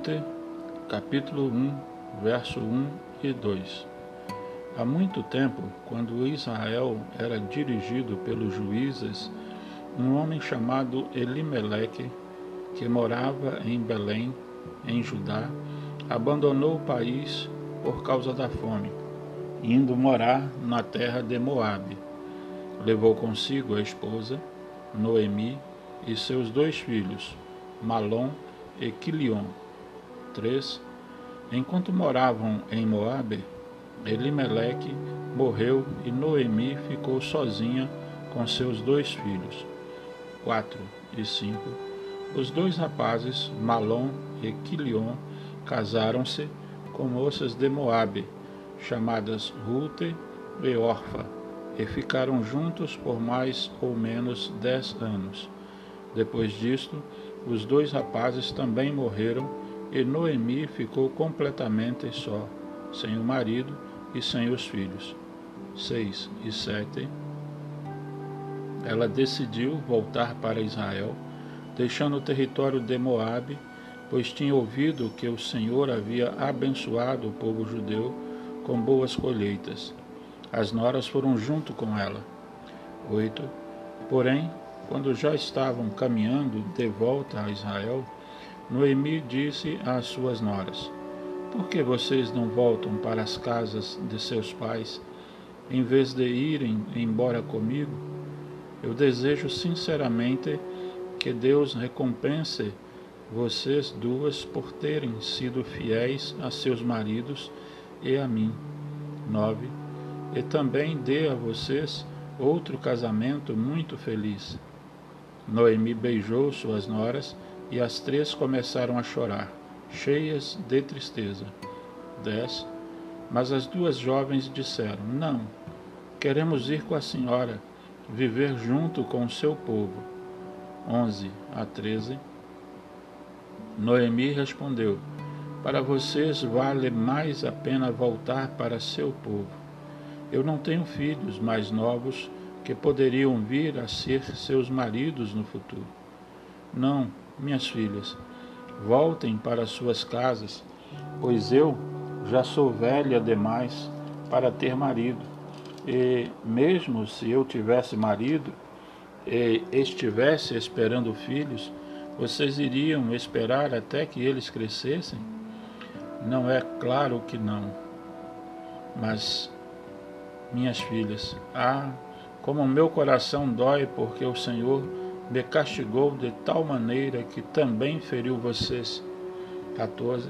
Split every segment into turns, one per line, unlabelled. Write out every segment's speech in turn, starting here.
Ruth, capítulo 1, verso 1 e 2. Há muito tempo, quando Israel era dirigido pelos juízes, um homem chamado Elimeleque, que morava em Belém, em Judá, abandonou o país por causa da fome, indo morar na terra de Moabe. Levou consigo a esposa, Noemi, e seus dois filhos, Malom e Quilion. 3. Enquanto moravam em Moabe, Elimeleque morreu e Noemi ficou sozinha com seus dois filhos. 4 e 5. Os dois rapazes, Malom e Quilion, casaram-se com moças de Moabe, chamadas Rute e Orfa, e ficaram juntos por mais ou menos dez anos. Depois disto, os dois rapazes também morreram e Noemi ficou completamente só, sem o marido e sem os filhos. 6 e 7. Ela decidiu voltar para Israel, deixando o território de Moabe, pois tinha ouvido que o Senhor havia abençoado o povo judeu com boas colheitas. As noras foram junto com ela. 8. Porém, quando já estavam caminhando de volta a Israel, Noemi disse às suas noras: Por que vocês não voltam para as casas de seus pais, em vez de irem embora comigo? Eu desejo sinceramente que Deus recompense vocês duas por terem sido fiéis a seus maridos e a mim. 9. E também dê a vocês outro casamento muito feliz. Noemi beijou suas noras e as três começaram a chorar, cheias de tristeza. 10. Mas as duas jovens disseram: Não, queremos ir com a senhora, viver junto com o seu povo. 11 a 13. Noemi respondeu: Para vocês vale mais a pena voltar para seu povo. Eu não tenho filhos mais novos que poderiam vir a ser seus maridos no futuro. Não, minhas filhas, voltem para suas casas, pois eu já sou velha demais para ter marido. E mesmo se eu tivesse marido e estivesse esperando filhos, vocês iriam esperar até que eles crescessem? Não é claro que não. Mas, minhas filhas, ah, como meu coração dói, porque o Senhor me castigou de tal maneira que também feriu vocês. 14.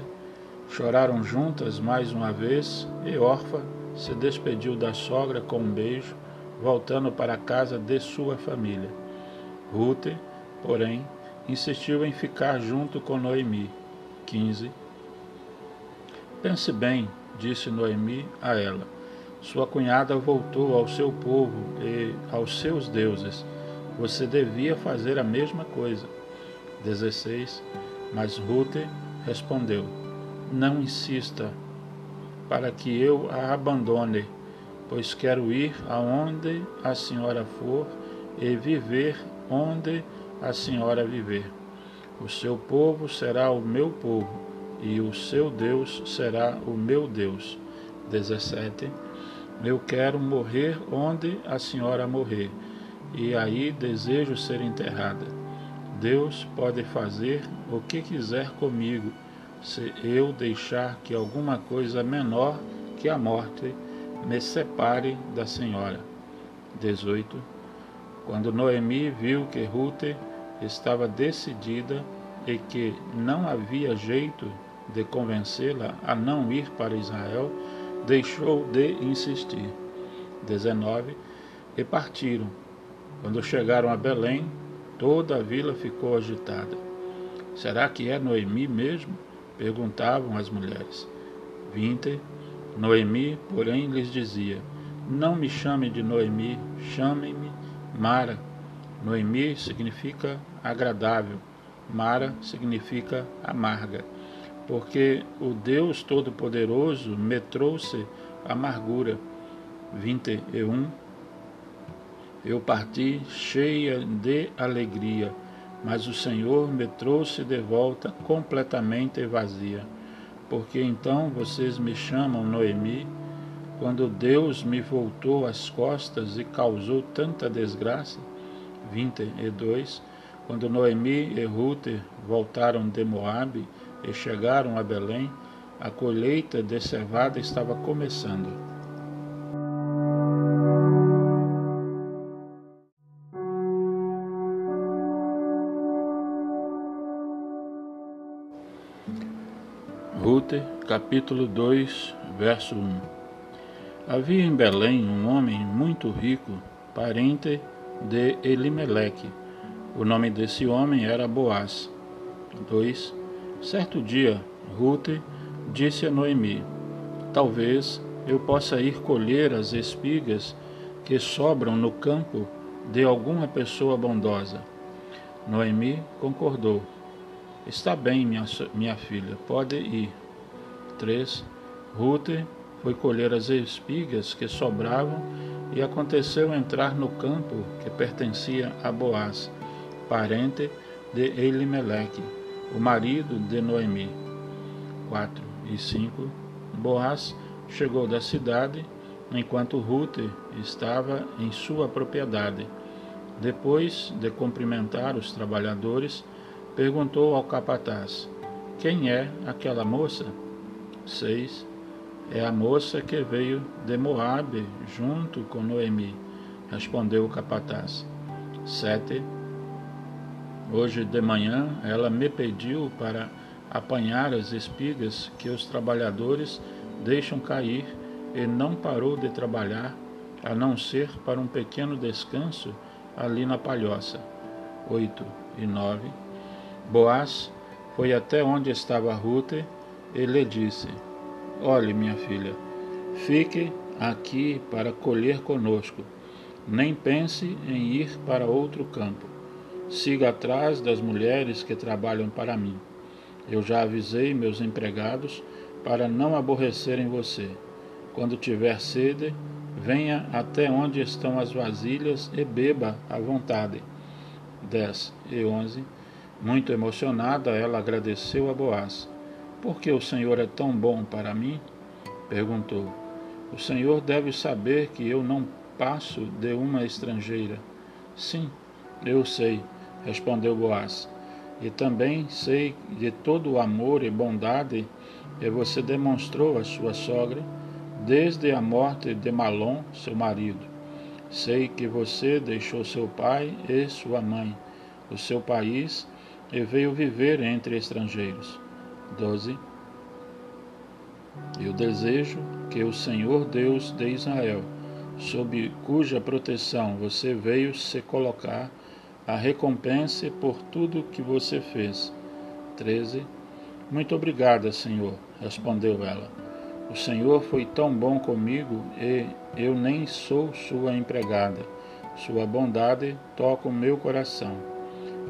Choraram juntas mais uma vez, e Orfa se despediu da sogra com um beijo, voltando para a casa de sua família. Ruth, porém, insistiu em ficar junto com Noemi. 15. Pense bem, disse Noemi a ela sua cunhada voltou ao seu povo e aos seus deuses. Você devia fazer a mesma coisa. 16. Mas Ruth respondeu: Não insista para que eu a abandone, pois quero ir aonde a senhora for e viver onde a senhora viver. O seu povo será o meu povo, e o seu Deus será o meu Deus. 17 eu quero morrer onde a senhora morrer, e aí desejo ser enterrada. Deus pode fazer o que quiser comigo, se eu deixar que alguma coisa menor que a morte me separe da senhora. 18. Quando Noemi viu que Ruth estava decidida e que não havia jeito de convencê-la a não ir para Israel, deixou de insistir. 19. E partiram. Quando chegaram a Belém, toda a vila ficou agitada. Será que é Noemi mesmo? perguntavam as mulheres. 20. Noemi, porém, lhes dizia: Não me chame de Noemi, chamem-me Mara. Noemi significa agradável, Mara significa amarga porque o Deus Todo-Poderoso me trouxe amargura. 21 Eu parti cheia de alegria, mas o Senhor me trouxe de volta completamente vazia. Porque então vocês me chamam Noemi, quando Deus me voltou as costas e causou tanta desgraça? 22. Quando Noemi e Ruth voltaram de Moabe e chegaram a Belém, a colheita de cevada estava começando. Ruth, capítulo 2, verso 1 Havia em Belém um homem muito rico, parente de Elimeleque. O nome desse homem era Boaz. 2. Certo dia, Ruth disse a Noemi: Talvez eu possa ir colher as espigas que sobram no campo de alguma pessoa bondosa. Noemi concordou. Está bem, minha, minha filha, pode ir. 3. Ruth foi colher as espigas que sobravam e aconteceu entrar no campo que pertencia a Boaz, parente de Elimeleque, o marido de Noemi. 4 e 5. Boaz chegou da cidade enquanto Ruth estava em sua propriedade. Depois de cumprimentar os trabalhadores, perguntou ao capataz: Quem é aquela moça? 6. É a moça que veio de Moabe junto com Noemi, respondeu o capataz. 7. Hoje de manhã ela me pediu para apanhar as espigas que os trabalhadores deixam cair e não parou de trabalhar, a não ser para um pequeno descanso ali na palhoça. 8 e 9 Boaz foi até onde estava Ruth e lhe disse: Olhe, minha filha, fique aqui para colher conosco. Nem pense em ir para outro campo. Siga atrás das mulheres que trabalham para mim. Eu já avisei meus empregados para não aborrecerem você. Quando tiver sede, venha até onde estão as vasilhas e beba à vontade. 10 e 11 muito emocionada, ela agradeceu a Boaz. Por que o Senhor é tão bom para mim? perguntou. O Senhor deve saber que eu não passo de uma estrangeira. Sim, eu sei, respondeu Boaz. E também sei de todo o amor e bondade que você demonstrou à sua sogra desde a morte de Malom, seu marido. Sei que você deixou seu pai e sua mãe, o seu país e veio viver entre estrangeiros. 12. Eu desejo que o Senhor Deus de Israel, sob cuja proteção você veio se colocar, a recompense por tudo que você fez. 13. Muito obrigada, Senhor, respondeu ela. O Senhor foi tão bom comigo e eu nem sou sua empregada. Sua bondade toca o meu coração.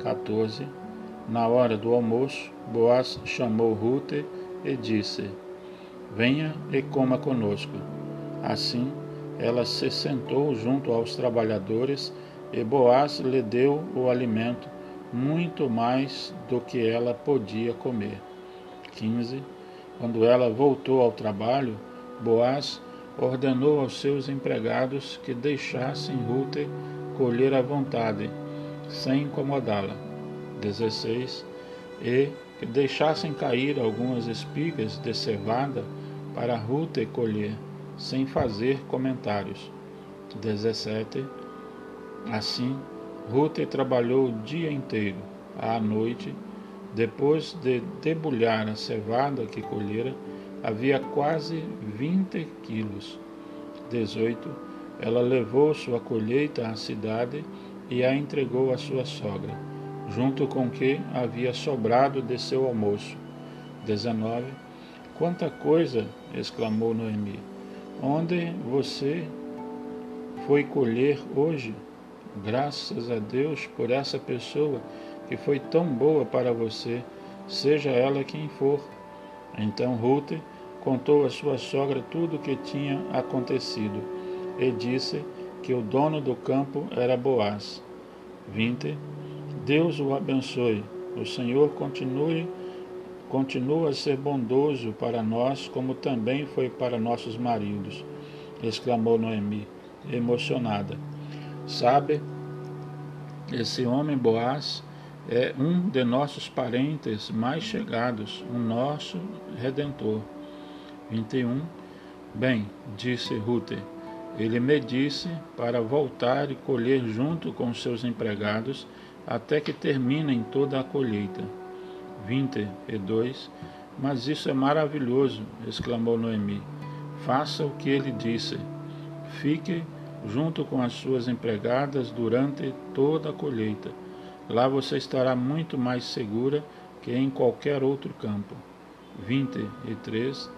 14. Na hora do almoço, Boaz chamou Rute e disse: Venha e coma conosco. Assim, ela se sentou junto aos trabalhadores e Boaz lhe deu o alimento muito mais do que ela podia comer. 15. Quando ela voltou ao trabalho, Boaz ordenou aos seus empregados que deixassem Rute colher à vontade, sem incomodá-la. 16 e que deixassem cair algumas espigas de cevada para Ruth colher, sem fazer comentários. 17 Assim, Ruth trabalhou o dia inteiro. À noite, depois de debulhar a cevada que colhera, havia quase 20 quilos. 18 Ela levou sua colheita à cidade e a entregou à sua sogra junto com o que havia sobrado de seu almoço. 19. Quanta coisa! exclamou Noemi. Onde você foi colher hoje? Graças a Deus por essa pessoa que foi tão boa para você, seja ela quem for. Então Ruth contou à sua sogra tudo o que tinha acontecido e disse que o dono do campo era Boaz. 20. Deus o abençoe. O Senhor continue continua a ser bondoso para nós, como também foi para nossos maridos, exclamou Noemi, emocionada. Sabe, esse homem Boaz é um de nossos parentes mais chegados, o nosso redentor. 21. Bem, disse Ruth, ele me disse para voltar e colher junto com seus empregados até que terminem toda a colheita. 22. Mas isso é maravilhoso, exclamou Noemi. Faça o que ele disse. Fique junto com as suas empregadas durante toda a colheita. Lá você estará muito mais segura que em qualquer outro campo. 23.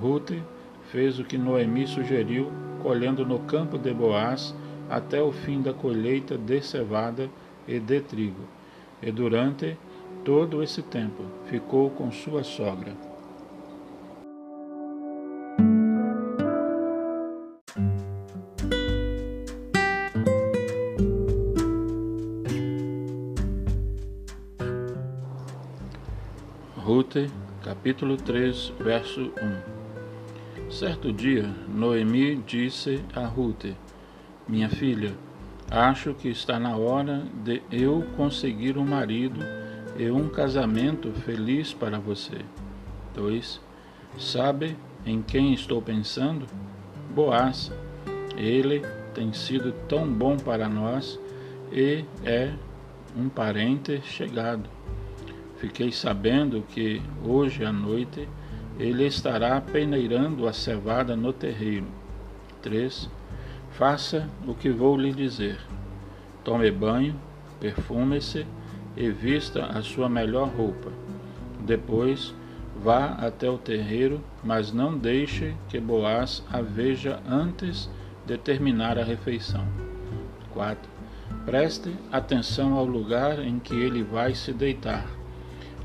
Ruth fez o que Noemi sugeriu, colhendo no campo de Boaz até o fim da colheita de cevada e de trigo. E durante todo esse tempo ficou com sua sogra. Rute, capítulo 3, verso 1 Certo dia, Noemi disse a Rute: Minha filha, acho que está na hora de eu conseguir um marido e um casamento feliz para você. 2. Sabe em quem estou pensando? Boaz. Ele tem sido tão bom para nós e é um parente chegado. Fiquei sabendo que hoje à noite ele estará peneirando a cevada no terreiro. 3. Faça o que vou lhe dizer. Tome banho, perfume-se e vista a sua melhor roupa. Depois, vá até o terreiro, mas não deixe que Boaz a veja antes de terminar a refeição. 4. Preste atenção ao lugar em que ele vai se deitar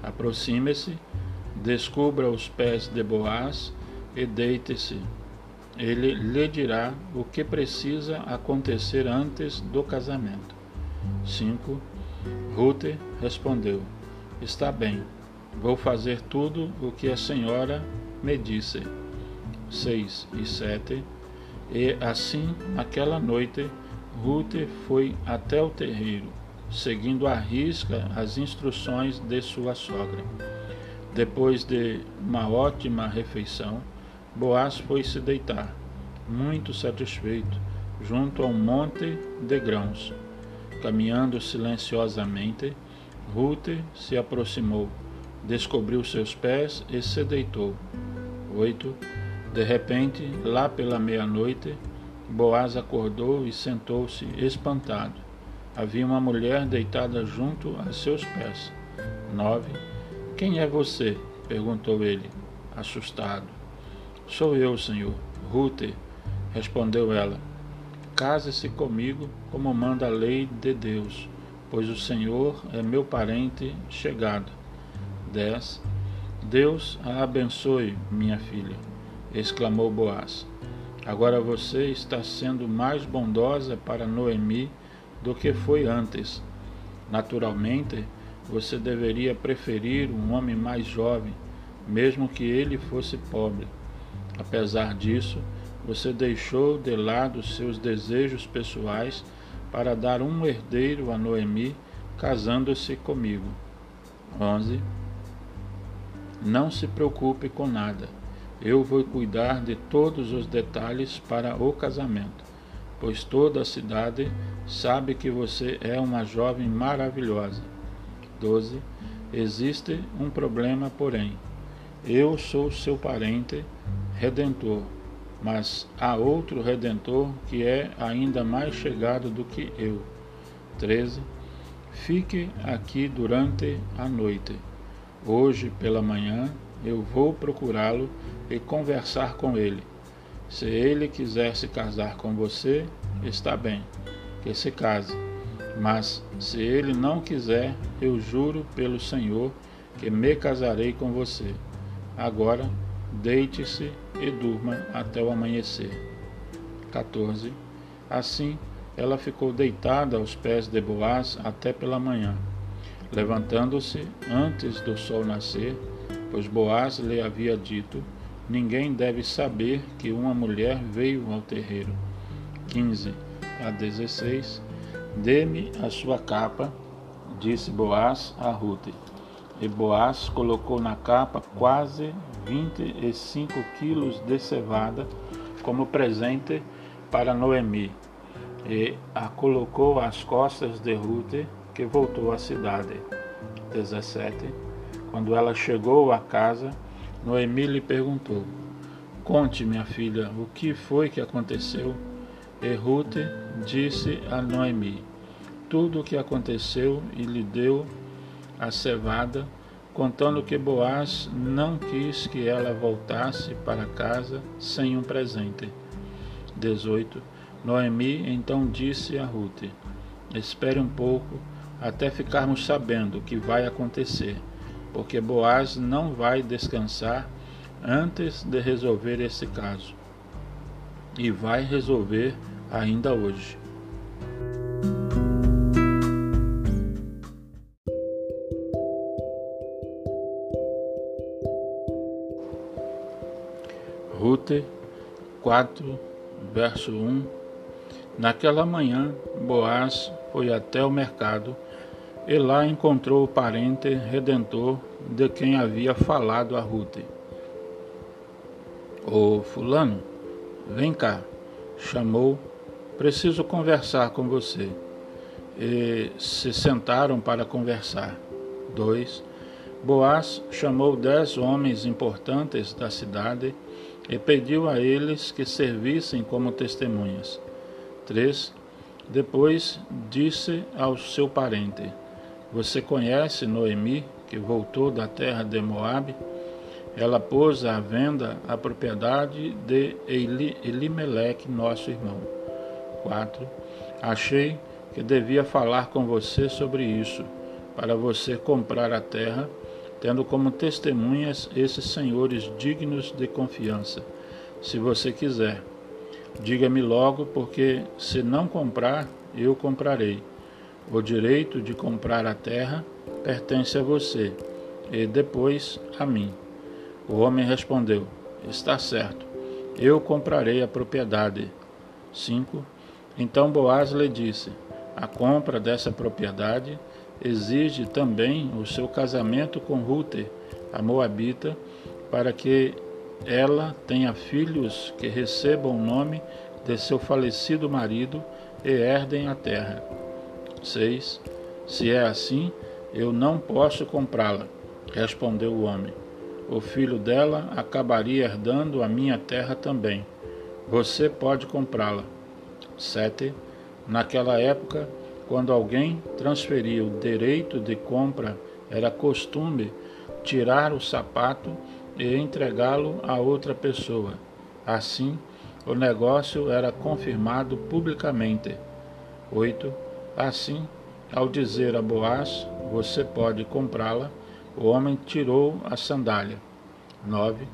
Aproxime-se, descubra os pés de Boaz e deite-se. Ele lhe dirá o que precisa acontecer antes do casamento. 5. Ruth respondeu: Está bem, vou fazer tudo o que a senhora me disse. 6 e 7. E assim, aquela noite, Ruth foi até o terreiro seguindo à risca as instruções de sua sogra. Depois de uma ótima refeição, Boaz foi se deitar, muito satisfeito, junto a um monte de grãos. Caminhando silenciosamente, Ruth se aproximou, descobriu seus pés e se deitou. 8. De repente, lá pela meia-noite, Boaz acordou e sentou-se espantado havia uma mulher deitada junto a seus pés. 9. Quem é você? perguntou ele, assustado. Sou eu, senhor. Ruth, respondeu ela. Case-se comigo como manda a lei de Deus, pois o Senhor é meu parente chegado. 10. Deus a abençoe, minha filha, exclamou Boaz. Agora você está sendo mais bondosa para Noemi do que foi antes. Naturalmente, você deveria preferir um homem mais jovem, mesmo que ele fosse pobre. Apesar disso, você deixou de lado seus desejos pessoais para dar um herdeiro a Noemi, casando-se comigo. 11. Não se preocupe com nada. Eu vou cuidar de todos os detalhes para o casamento pois toda a cidade sabe que você é uma jovem maravilhosa. 12. Existe um problema, porém. Eu sou seu parente redentor, mas há outro redentor que é ainda mais chegado do que eu. 13. Fique aqui durante a noite. Hoje pela manhã eu vou procurá-lo e conversar com ele se ele quiser se casar com você, está bem, que se case. Mas se ele não quiser, eu juro pelo Senhor que me casarei com você. Agora, deite-se e durma até o amanhecer. 14. Assim, ela ficou deitada aos pés de Boaz até pela manhã. Levantando-se antes do sol nascer, pois Boaz lhe havia dito: Ninguém deve saber que uma mulher veio ao terreiro. 15 a 16 Dê-me a sua capa, disse Boaz a Rute. E Boaz colocou na capa quase 25 quilos de cevada como presente para Noemi, e a colocou às costas de Rute, que voltou à cidade. 17. Quando ela chegou à casa, Noemi lhe perguntou: Conte, minha filha, o que foi que aconteceu? E Rute disse a Noemi tudo o que aconteceu e lhe deu a cevada, contando que Boaz não quis que ela voltasse para casa sem um presente. 18. Noemi então disse a Ruth: Espere um pouco até ficarmos sabendo o que vai acontecer, porque Boaz não vai descansar antes de resolver esse caso. E vai resolver ainda hoje. Rute 4, verso 1 Naquela manhã, Boaz foi até o mercado e lá encontrou o parente redentor de quem havia falado a Rute. Ô Fulano, vem cá, chamou, preciso conversar com você. E se sentaram para conversar. 2. Boaz chamou dez homens importantes da cidade e pediu a eles que servissem como testemunhas. 3. Depois disse ao seu parente: Você conhece Noemi, que voltou da terra de Moabe? Ela pôs à venda a propriedade de Elimeleque, nosso irmão. 4. Achei que devia falar com você sobre isso, para você comprar a terra tendo como testemunhas esses senhores dignos de confiança. Se você quiser, diga-me logo, porque se não comprar, eu comprarei. O direito de comprar a terra pertence a você e depois a mim. O homem respondeu: Está certo, eu comprarei a propriedade. 5. Então Boaz lhe disse: A compra dessa propriedade exige também o seu casamento com Rute, a Moabita, para que ela tenha filhos que recebam o nome de seu falecido marido e herdem a terra. 6. Se é assim, eu não posso comprá-la, respondeu o homem. O filho dela acabaria herdando a minha terra também. Você pode comprá-la. 7. Naquela época, quando alguém transferia o direito de compra, era costume tirar o sapato e entregá-lo a outra pessoa. Assim, o negócio era confirmado publicamente. 8. Assim, ao dizer a Boaz, você pode comprá-la, o homem tirou a sandália. 9.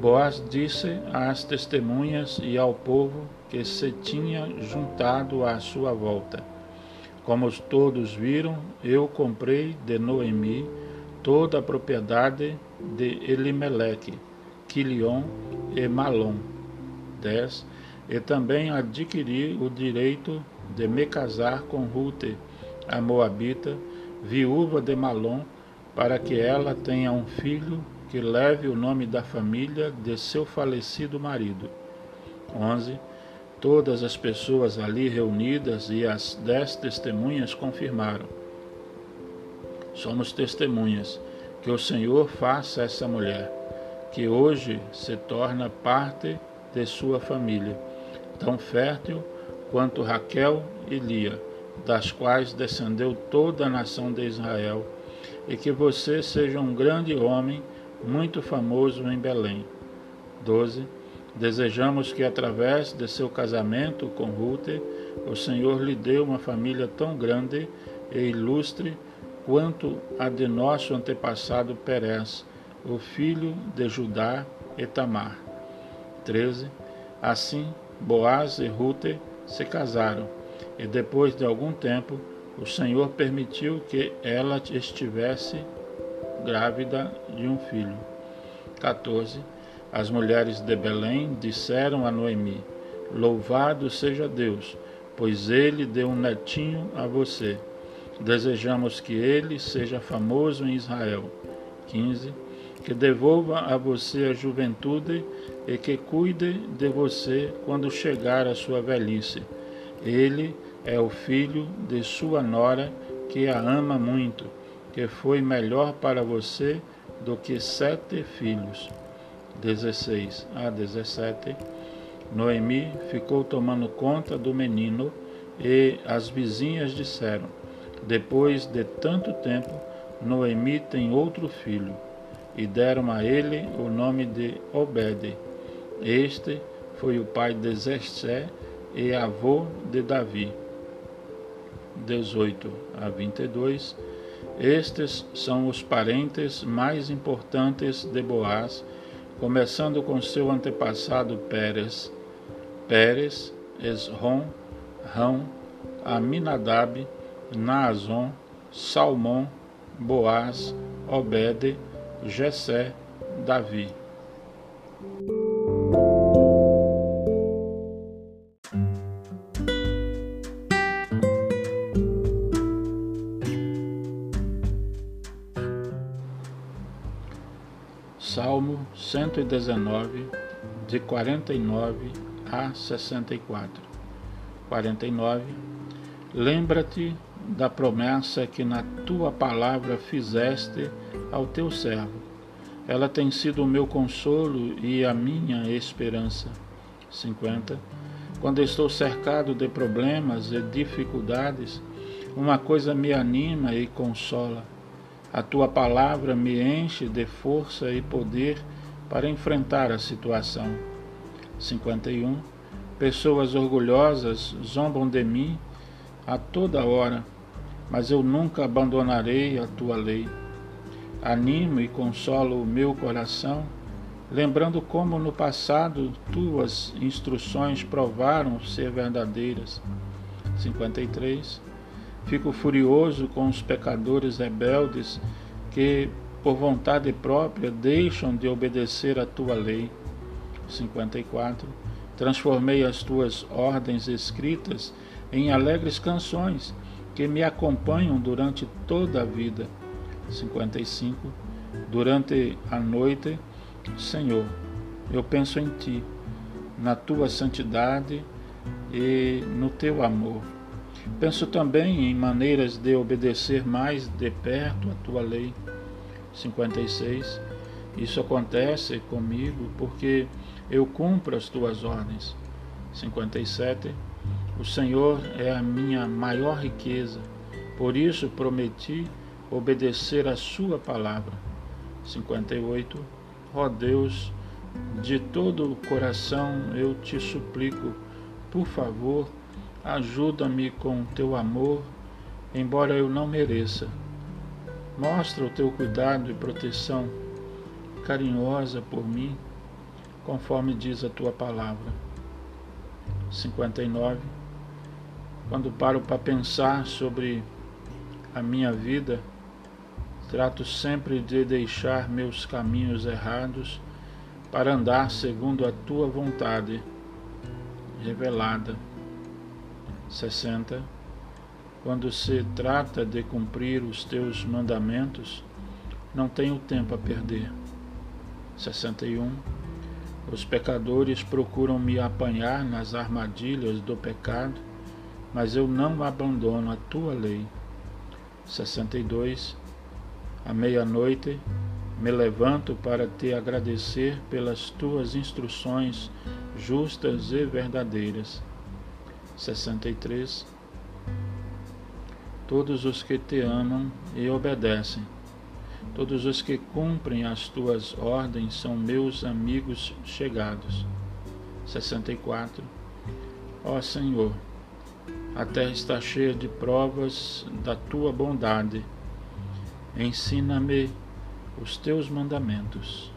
Boaz disse às testemunhas e ao povo que se tinha juntado à sua volta: como todos viram, eu comprei de Noemi toda a propriedade de Elimeleque, Quilion e Malom. 10. E também adquiri o direito de me casar com Rute, a Moabita, viúva de Malom, para que ela tenha um filho que leve o nome da família de seu falecido marido. 11. Todas as pessoas ali reunidas e as dez testemunhas confirmaram. Somos testemunhas que o Senhor faça essa mulher, que hoje se torna parte de sua família, tão fértil quanto Raquel e Lia, das quais descendeu toda a nação de Israel, e que você seja um grande homem, muito famoso em Belém. 12 Desejamos que, através de seu casamento com Ruth, o Senhor lhe dê uma família tão grande e ilustre quanto a de nosso antepassado Perez, o filho de Judá e Tamar. 13. Assim, Boaz e Ruth se casaram, e depois de algum tempo, o Senhor permitiu que ela estivesse grávida de um filho. 14. As mulheres de Belém disseram a Noemi: Louvado seja Deus, pois ele deu um netinho a você. Desejamos que ele seja famoso em Israel. 15. Que devolva a você a juventude e que cuide de você quando chegar a sua velhice. Ele é o filho de sua nora, que a ama muito, que foi melhor para você do que sete filhos. 16 a 17. Noemi ficou tomando conta do menino e as vizinhas disseram: Depois de tanto tempo, Noemi tem outro filho. E deram a ele o nome de Obed. Este foi o pai de Zessé e avô de Davi. 18 a 22. Estes são os parentes mais importantes de Boaz, começando com seu antepassado Pérez, Pérez, Esrom, Rão, Aminadab, Naazon, Salmão, Boaz, Obed, Jessé, Davi. 119, de 49 a 64. 49. Lembra-te da promessa que na tua palavra fizeste ao teu servo. Ela tem sido o meu consolo e a minha esperança. 50. Quando estou cercado de problemas e dificuldades, uma coisa me anima e consola a tua palavra me enche de força e poder para enfrentar a situação. 51. Pessoas orgulhosas zombam de mim a toda hora, mas eu nunca abandonarei a tua lei. Animo e consolo o meu coração, lembrando como no passado tuas instruções provaram ser verdadeiras. 53. Fico furioso com os pecadores rebeldes que, por vontade própria, deixam de obedecer a tua lei. 54. Transformei as tuas ordens escritas em alegres canções que me acompanham durante toda a vida. 55. Durante a noite, Senhor, eu penso em ti, na tua santidade e no teu amor. Penso também em maneiras de obedecer mais de perto a tua lei. 56. Isso acontece comigo porque eu cumpro as tuas ordens. 57. O Senhor é a minha maior riqueza, por isso prometi obedecer a Sua palavra. 58. Ó oh Deus, de todo o coração eu te suplico, por favor, Ajuda-me com teu amor, embora eu não mereça. Mostra o teu cuidado e proteção carinhosa por mim, conforme diz a tua palavra. 59. Quando paro para pensar sobre a minha vida, trato sempre de deixar meus caminhos errados para andar segundo a tua vontade revelada 60. Quando se trata de cumprir os teus mandamentos, não tenho tempo a perder. 61. Os pecadores procuram me apanhar nas armadilhas do pecado, mas eu não abandono a tua lei. 62. À meia-noite me levanto para te agradecer pelas tuas instruções justas e verdadeiras. 63 Todos os que te amam e obedecem, todos os que cumprem as tuas ordens são meus amigos chegados. 64 Ó Senhor, a terra está cheia de provas da tua bondade. Ensina-me os teus mandamentos.